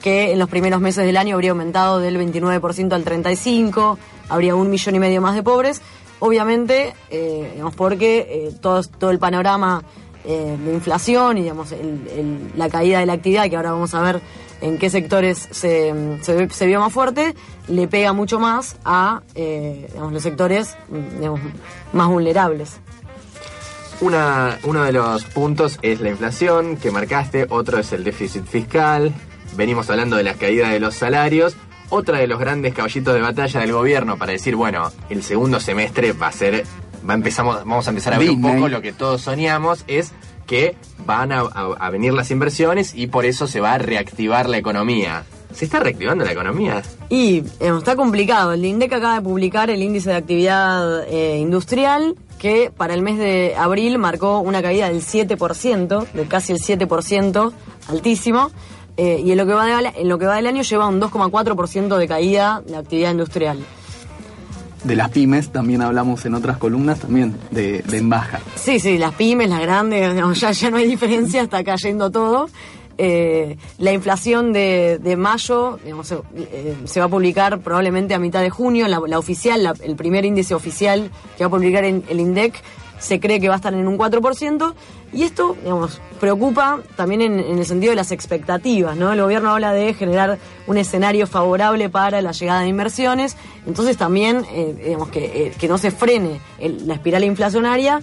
que en los primeros meses del año habría aumentado del 29% al 35%, habría un millón y medio más de pobres. Obviamente, eh, digamos, porque eh, todo, todo el panorama eh, de inflación y digamos, la caída de la actividad, que ahora vamos a ver en qué sectores se, vio más fuerte, le pega mucho más a eh, los sectores más vulnerables. Una, uno de los puntos es la inflación que marcaste, otro es el déficit fiscal, venimos hablando de la caída de los salarios, otra de los grandes caballitos de batalla del gobierno para decir, bueno, el segundo semestre va a ser, va empezamos, vamos a empezar a ver un poco lo que todos soñamos, es que van a, a- a venir las inversiones y por eso se va a reactivar la economía. ¿Se está reactivando la economía? Y digamos, está complicado. El INDEC acaba de publicar el índice de actividad eh, industrial que para el mes de abril marcó una caída del 7%, de casi el 7%, altísimo. eh, y en lo, que va de, en lo que va del año lleva un 2,4% de caída de actividad industrial. De las pymes también hablamos en otras columnas también de, de en baja. Sí, sí, las pymes, las grandes, digamos, [LAUGHS] ya, ya no hay diferencia, está cayendo todo. Eh, la inflación de, de mayo digamos, se, eh, se va a publicar probablemente a mitad de junio, la, la oficial, la- el primer índice oficial que va a publicar en- el INDEC se cree que va a estar en un 4%, y esto, digamos, preocupa también en, el sentido de las expectativas, ¿no? El gobierno habla de generar un escenario favorable para la llegada de inversiones, entonces también, eh, digamos, que, eh, que no se frene la espiral inflacionaria,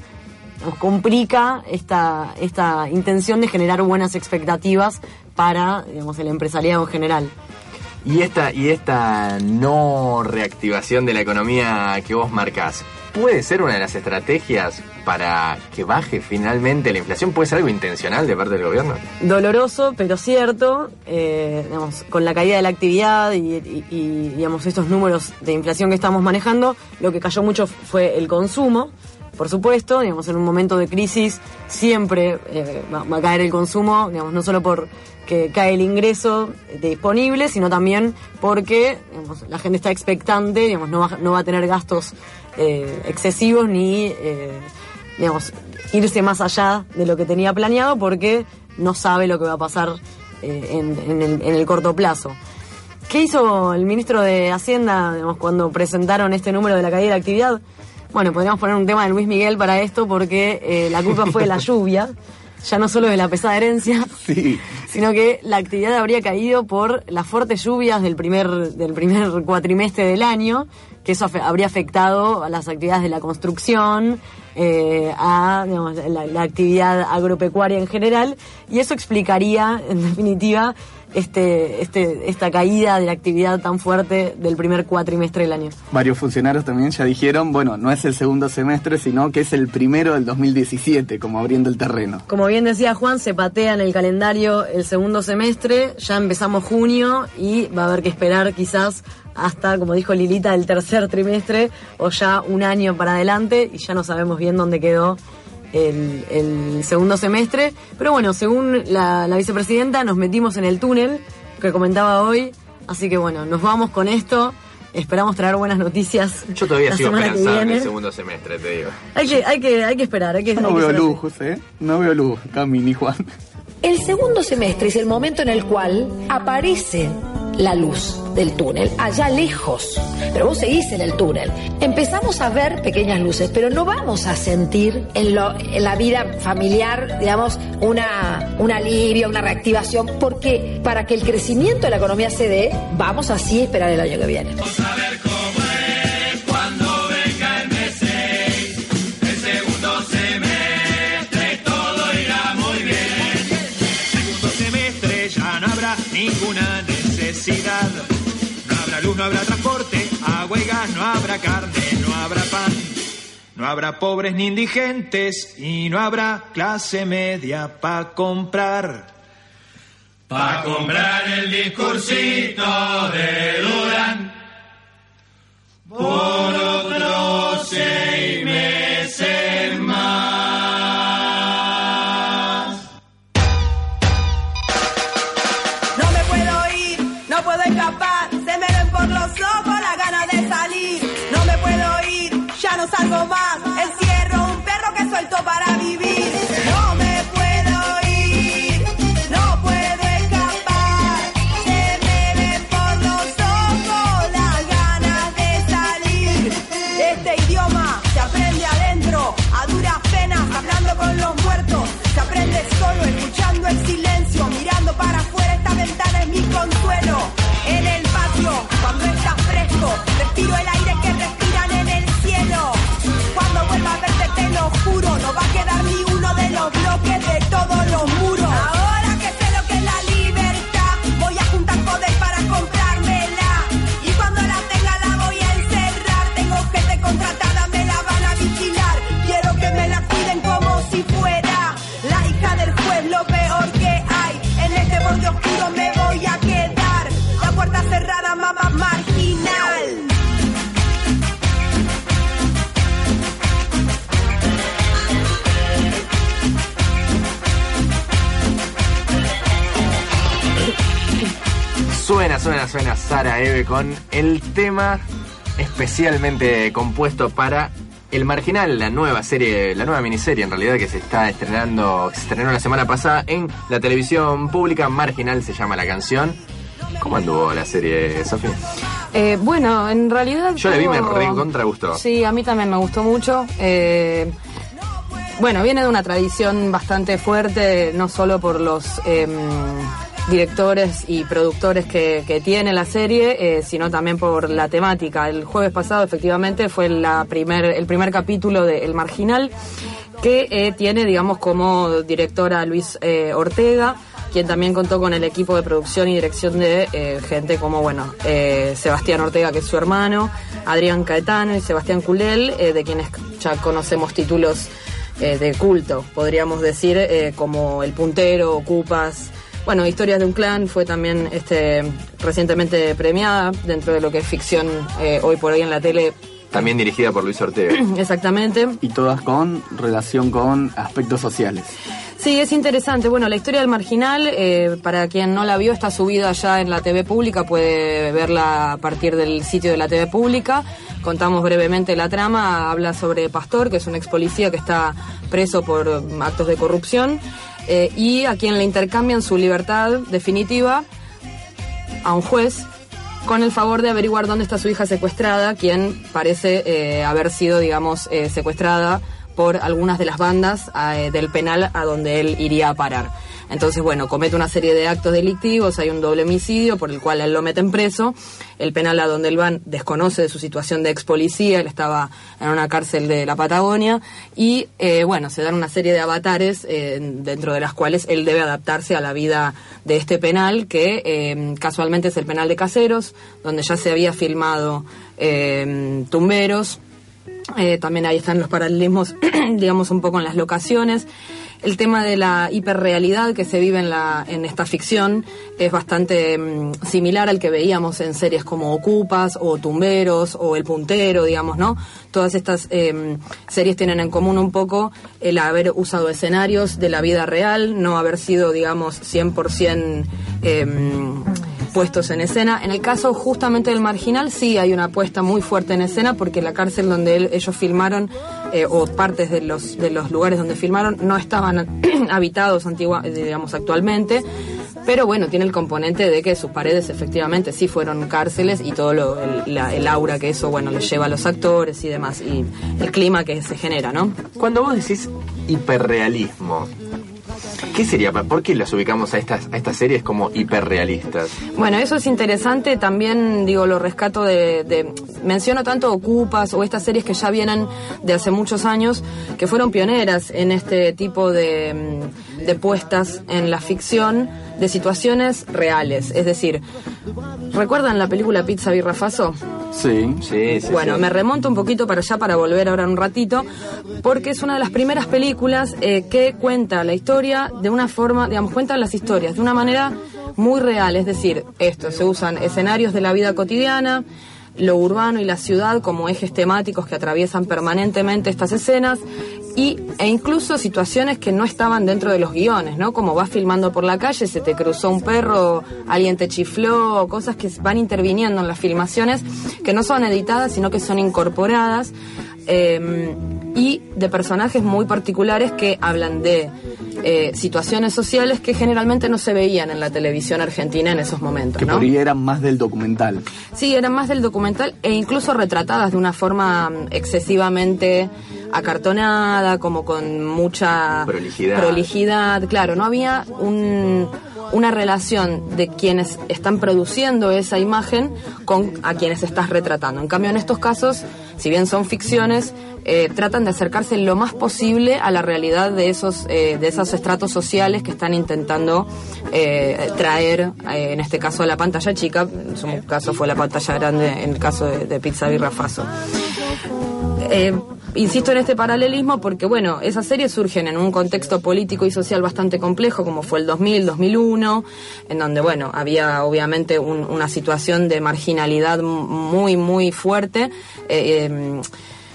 nos complica esta, esta intención de generar buenas expectativas para, digamos, el empresariado en general. Y esta, y esta no reactivación de la economía que vos marcás, ¿puede ser una de las estrategias para que baje finalmente la inflación? ¿Puede ser algo intencional de parte del gobierno? doloroso, pero cierto, eh, digamos, con la caída de la actividad y, digamos, estos números de inflación que estamos manejando, lo que cayó mucho fue el consumo. Por supuesto, digamos, en un momento de crisis siempre eh, va, a caer el consumo, digamos, no solo por que cae el ingreso disponible, sino también porque la gente está expectante, digamos, no va, no va a tener gastos eh, excesivos ni eh, digamos, irse más allá de lo que tenía planeado porque no sabe lo que va a pasar eh, en, en el, en el corto plazo. ¿Qué hizo el ministro de Hacienda digamos, cuando presentaron este número de la caída de actividad? Bueno, podríamos poner un tema de Luis Miguel para esto porque eh, la culpa fue de la [LAUGHS] lluvia, ya no solo de la pesada herencia, [LAUGHS] Sí. sino que la actividad habría caído por las fuertes lluvias del primer, del primer cuatrimestre del año, que eso habría afectado a las actividades de la construcción, eh, a digamos, la, la actividad agropecuaria en general, y eso explicaría, en definitiva, este, este, esta caída de la actividad tan fuerte del primer cuatrimestre del año. Varios funcionarios también ya dijeron, bueno, no es el segundo semestre, sino que es el primero del 2017, como abriendo el terreno. Como bien decía Juan, se patea en el calendario el segundo semestre, ya empezamos junio y va a haber que esperar quizás hasta, como dijo Lilita, el tercer trimestre o ya un año para adelante y ya no sabemos bien dónde quedó el, el segundo semestre. Pero bueno, según la, la vicepresidenta, nos metimos en el túnel que comentaba hoy, así que bueno, nos vamos con esto. Esperamos traer buenas noticias. Yo todavía la sigo esperanzado en el segundo semestre, te digo. Hay que, hay que, hay que esperar, hay que, Yo no hay veo luz, José. No veo luz, Cami ni Juan. El segundo semestre es el momento en el cual aparece la luz del túnel, allá lejos. Pero vos seguís en el túnel. Empezamos a ver pequeñas luces, pero no vamos a sentir en, lo- en la vida familiar, digamos, una, un alivio, una reactivación, porque para que el crecimiento de la economía se dé, vamos así a esperar el año que viene. No habrá luz, no habrá transporte, agua y no habrá carne, no habrá pan. No habrá pobres ni indigentes y no habrá clase media para comprar. Pa' comprar el discursito de Durán. Por otros seis Te tiro el aire. Suena, suena Sara Eve con el tema especialmente compuesto para El Marginal, la nueva serie, la nueva miniserie en realidad que se está estrenando, se estrenó la semana pasada en la televisión pública. Marginal se llama la canción. ¿Cómo anduvo la serie, Sofía? Eh, bueno, en realidad. Yo la vi, me tuvo- re contra gustó. Sí, a mí también me gustó mucho. Eh, bueno, viene de una tradición bastante fuerte, no solo por los em, directores y productores que, tiene la serie, eh, sino también por la temática. El jueves pasado, efectivamente, fue primer, el primer capítulo de El Marginal, que eh, tiene, digamos, como directora Luis eh, Ortega quien también contó con el equipo de producción y dirección de gente como, bueno, Sebastián Ortega, que es su hermano, Adrián Caetano y Sebastián Culel, de quienes ya conocemos títulos de culto, podríamos decir, como El Puntero, Ocupas. Bueno, Historias de un Clan fue también este, recientemente premiada dentro de lo que es ficción eh, hoy por hoy en la tele. También dirigida por Luis Ortega. [CLEARS THROAT] Exactamente. Y todas con relación con aspectos sociales. Sí, es interesante. Bueno, la historia del marginal, eh, para quien no la vio, está subida ya en la TV pública, puede verla a partir del sitio de la TV pública. Contamos brevemente la trama, habla sobre Pastor, que es un ex policía que está preso por actos de corrupción, eh, y a quien le intercambian su libertad definitiva a un juez con el favor de averiguar dónde está su hija secuestrada, quien parece eh, haber sido, digamos, eh, secuestrada por algunas de las bandas del penal a donde él iría a parar. Entonces, bueno, comete una serie de actos delictivos, hay un doble homicidio por el cual él lo meten preso. El penal a donde él va desconoce de su situación de ex policía, él estaba en una cárcel de la Patagonia y, eh, bueno, se dan una serie de avatares eh, dentro de las cuales él debe adaptarse a la vida de este penal, que eh, casualmente es el penal de Caseros, donde ya se había filmado eh, Tumberos. También ahí están los paralelismos, [CLEARS THROAT] digamos, un poco en las locaciones. El tema de la hiperrealidad que se vive en, la, en esta ficción es bastante mm, similar al que veíamos en series como Ocupas o Tumberos o El Puntero, digamos, ¿no? Todas estas eh, series tienen en común un poco el haber usado escenarios de la vida real, no haber sido, digamos, 100% eh, puestos en escena. En el caso justamente del marginal sí hay una puesta muy fuerte en escena porque la cárcel donde él- ellos filmaron eh, o partes de los de los lugares donde filmaron no estaban [CLEARS THROAT] habitados antigua, eh, digamos actualmente. Pero bueno, tiene el componente de que sus paredes efectivamente sí fueron cárceles y todo lo, el, aura que eso, bueno, le lleva a los actores y demás, y el clima que se genera, ¿no? Cuando vos decís hiperrealismo, ¿qué sería? ¿Por qué las ubicamos a estas, a estas series como hiperrealistas? Bueno, eso es interesante. También, digo, lo rescato de, de- Menciono tanto Ocupas o estas series que ya vienen de hace muchos años, que fueron pioneras en este tipo de, mm, de puestas en la ficción de situaciones reales. Es decir, ¿recuerdan la película Pizza Birra Faso? Sí. Sí, Bueno, me remonto un poquito para allá para volver ahora un ratito, porque es una de las primeras películas eh, que cuenta la historia de una forma, digamos, cuenta las historias de una manera muy real, es decir, esto, se usan escenarios de la vida cotidiana, lo urbano y la ciudad como ejes temáticos que atraviesan permanentemente estas escenas y, e incluso situaciones que no estaban dentro de los guiones, ¿no? Como vas filmando por la calle, se te cruzó un perro, alguien te chifló, cosas que van interviniendo en las filmaciones que no son editadas, sino que son incorporadas eh, y de personajes muy particulares que hablan de eh, situaciones sociales que generalmente no se veían en la televisión argentina en esos momentos, Que ¿no? por ahí eran más del documental. Sí, eran más del documental e incluso retratadas de una forma mm, excesivamente acartonada, como con mucha Prolijidad. prolijidad. Claro, no había un- una relación de quienes están produciendo esa imagen con a quienes estás retratando. En cambio, en estos casos, si bien son ficciones, eh, tratan de acercarse lo más posible a la realidad de esos, eh, de estratos sociales que están intentando eh, traer, eh, en este caso a la pantalla chica, en su caso fue la pantalla grande, en el caso de, Pizza Birra Faso. Eh, insisto en este paralelismo porque, bueno, esas series surgen en un contexto político y social bastante complejo, como fue el 2000, 2001, en donde, bueno, había obviamente un- una situación de marginalidad muy, muy fuerte. eh,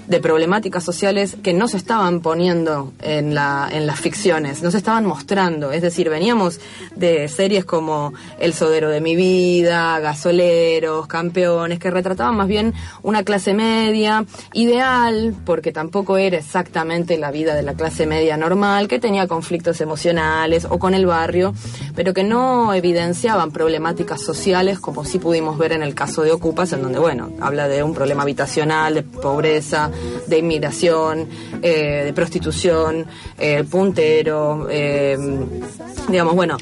de problemáticas sociales que no se estaban poniendo en, la, en las ficciones, no se estaban mostrando. Es decir, veníamos de series como El Sodero de mi vida, Gasoleros, Campeones, que retrataban más bien una clase media ideal, porque tampoco era exactamente la vida de la clase media normal, que tenía conflictos emocionales o con el barrio, pero que no evidenciaban problemáticas sociales como sí pudimos ver en el caso de Ocupas, en donde, bueno, habla de un problema habitacional, de pobreza, de inmigración, eh, de prostitución, eh, puntero, eh, digamos, bueno,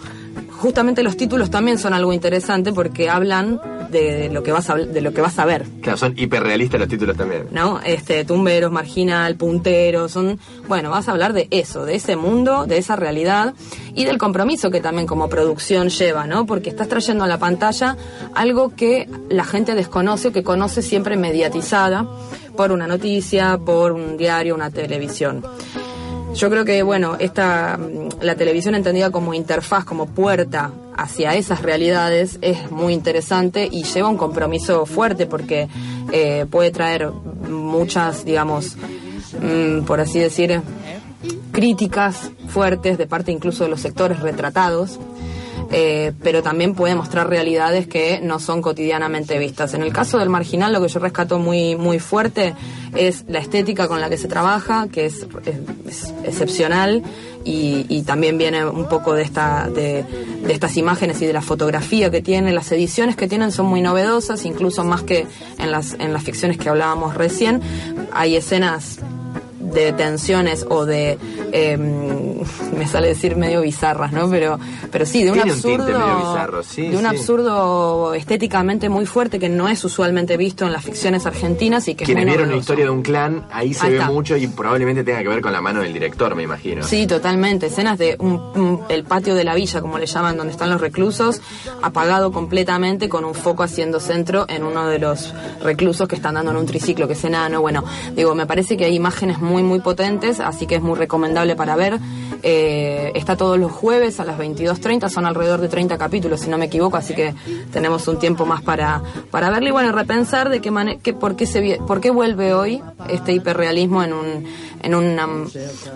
justamente los títulos también son algo interesante porque hablan de lo que vas a, de lo que vas a ver. Claro, son hiperrealistas los títulos también. ¿no? Este, tumberos, marginal, puntero, son, bueno, vas a hablar de eso, de ese mundo, de esa realidad y del compromiso que también como producción lleva, ¿no? Porque estás trayendo a la pantalla algo que la gente desconoce o que conoce siempre mediatizada por una noticia, por un diario, una televisión. Yo creo que, bueno, esta, mm, la televisión entendida como interfaz, como puerta hacia esas realidades es muy interesante y lleva un compromiso fuerte porque eh, puede traer muchas, digamos, mm, por así decir, críticas fuertes de parte incluso de los sectores retratados. Eh, pero también puede mostrar realidades que no son cotidianamente vistas. En el caso del marginal, lo que yo rescato muy, muy fuerte es la estética con la que se trabaja, que es, excepcional, y, también viene un poco de, esta, de estas imágenes y de la fotografía que tiene. Las ediciones que tienen son muy novedosas, incluso más que en las, en las ficciones que hablábamos recién. Hay escenas de tensiones o de eh, [LAUGHS] me sale decir medio bizarras, ¿no? Pero pero sí, de un Tiene absurdo medio bizarro, sí, de un sí. absurdo estéticamente muy fuerte que no es usualmente visto en las ficciones argentinas y que es Quienes vieron la historia de un clan, ahí se Ahí ve está. mucho y probablemente tenga que ver con la mano del director, me imagino. Sí, totalmente. Escenas de un, un- el patio de la villa, como le llaman, donde están los reclusos, apagado completamente con un foco haciendo centro en uno de los reclusos que están dando en un triciclo, que es enano. Bueno, digo, me parece que hay imágenes muy, muy potentes, así que es muy recomendable para ver. Eh, está todos los jueves a las 22.30, son alrededor de 30 capítulos, si no me equivoco, así que tenemos un tiempo más para, para verlo y bueno, repensar de qué manera, qué, por, qué se, por qué vuelve hoy este hiperrealismo en un, en, una,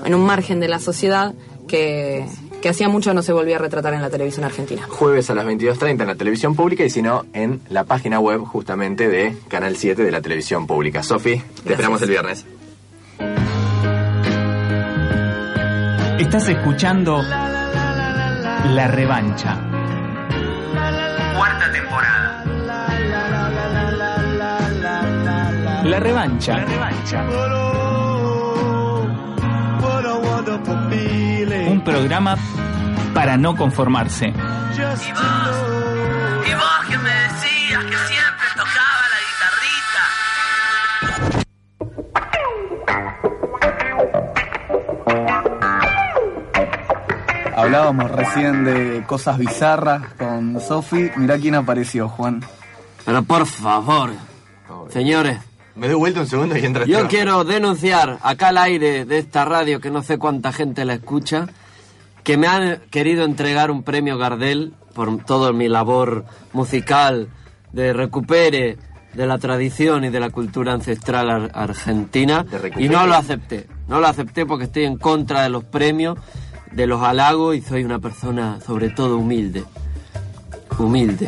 en un margen de la sociedad que, que hacía mucho no se volvía a retratar en la televisión argentina. Jueves a las 22.30 en la televisión pública y si no, en la página web justamente de Canal 7 de la televisión pública. Sofi, te esperamos el viernes. Estás escuchando La Revancha. Cuarta temporada. La Revancha. La Revancha. Un programa para no conformarse. Y vos, y vos que me decías que siempre Hablábamos recién de cosas bizarras con Sofi. Mirá quién apareció, Juan. Pero por favor, señores. Me doy vuelta un segundo y entra Yo quiero denunciar acá al aire de esta radio que no sé cuánta gente la escucha, que me han querido entregar un premio Gardel por toda mi labor musical de recupere de la tradición y de la cultura ancestral ar- argentina y no lo acepté. No lo acepté porque estoy en contra de los premios, de los halagos y soy una persona sobre todo humilde. Humilde,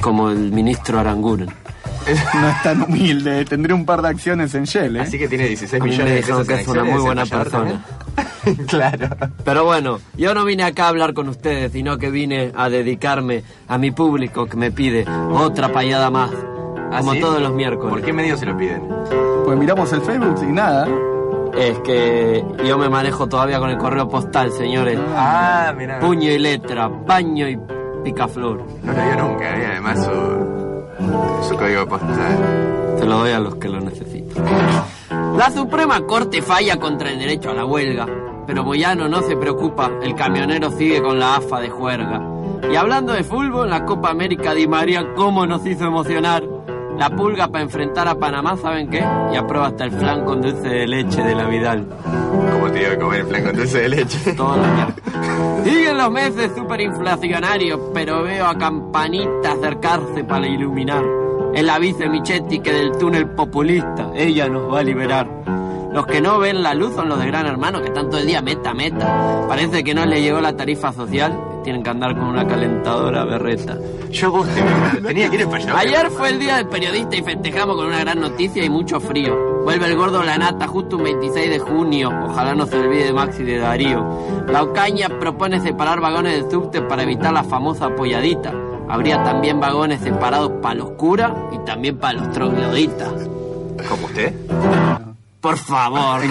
como el ministro Aranguren. No es tan humilde, tendré un par de acciones en Shell, ¿eh? Así que tiene 16 A mí millones de pesos que en es una acciones muy buena persona. [LAUGHS] claro. Pero bueno, yo no vine acá a hablar con ustedes, sino que vine a dedicarme a mi público que me pide otra payada más, como ¿Ah, sí? todos los miércoles. ¿Por qué medio se lo piden? Pues miramos el Facebook y nada. Es que yo me manejo todavía con el correo postal, señores. Ah, mira. Puño y letra, baño y picaflor. No lo dio nunca, ¿eh? además su, su código postal. Se lo doy a los que lo necesitan. La Suprema Corte falla contra el derecho a la huelga, pero Moyano no se preocupa, el camionero sigue con la AFA de juerga. Y hablando de fútbol, la Copa América Di María, ¿cómo nos hizo emocionar? La pulga para enfrentar a Panamá, ¿saben qué? Y aprueba hasta el flan con dulce de leche de la Vidal. ¿Cómo te iba a comer el flan con dulce de leche? Todos los días. Siguen los meses superinflacionarios, pero veo a Campanita acercarse para iluminar. Es la vice Michetti que del túnel populista, ella nos va a liberar. Los que no ven la luz son los de Gran Hermano, que están todo el día meta, meta. Parece que no les llegó la tarifa social, tienen que andar con una calentadora berreta. Yo guste, [LAUGHS] tenía que ir allá. Ayer fue el día del periodista y festejamos con una gran noticia y mucho frío. Vuelve el gordo Lanata justo un 26 de junio. Ojalá no se olvide de Maxi de Darío. La Ocaña propone separar vagones del subte para evitar la famosa apoyadita. Habría también vagones separados para los curas y también para los trogloditas. ¿Como usted? Por favor, ¿En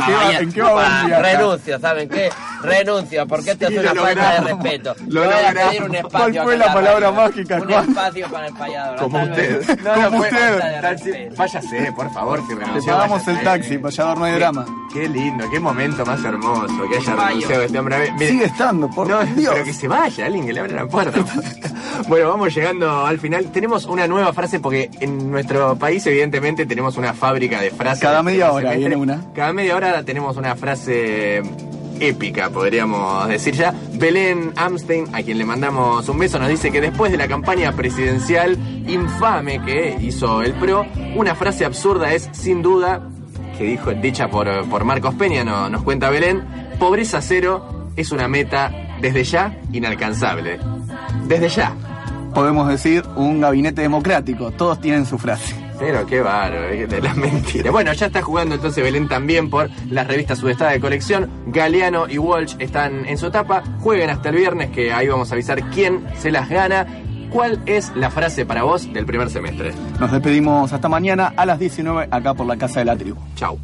qué va- qué renuncio, ¿saben qué? Renuncio, porque esto Sí, es una falta de respeto. Lo voy a pedir un espacio ¿Cuál fue la palabra mágica, Un Juan? espacio para el payador. Como usted. [LAUGHS] No, Como usted. Váyase, por favor, Te renunció. pagamos váyase. el taxi, payador, no hay drama. Qué lindo, qué momento más hermoso que haya renunciado este hombre. Sigue estando, por no, Dios. pero que se vaya, alguien que le abra la puerta. [LAUGHS] bueno, vamos llegando al final. Tenemos una nueva frase porque en nuestro país, evidentemente, tenemos una fábrica de frases. Cada media hora viene una. Cada media hora tenemos una frase épica, podríamos decir ya. Belén Amstein, a quien le mandamos un beso, nos dice que después de la campaña presidencial infame que hizo el PRO, una frase absurda es, sin duda, que dijo, dicha por, por Marcos Peña, no- nos cuenta Belén, pobreza cero es una meta desde ya inalcanzable. Desde ya. Podemos decir un gabinete democrático. Todos tienen su frase. Pero qué bárbaro, eh, de las mentiras. Bueno, ya está jugando entonces Belén también por las revistas Sudestada de colección. Galeano y Walsh están en su etapa. Jueguen hasta el viernes, que ahí vamos a avisar quién se las gana. ¿Cuál es la frase para vos del primer semestre? Nos despedimos hasta mañana a las 19 acá por la Casa de la Tribu. Chau.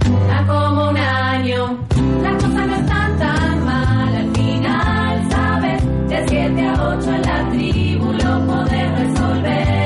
Está como un año, las cosas no están tan mal al final, ¿sabes? De 7 a 8 en la tribu lo podés resolver.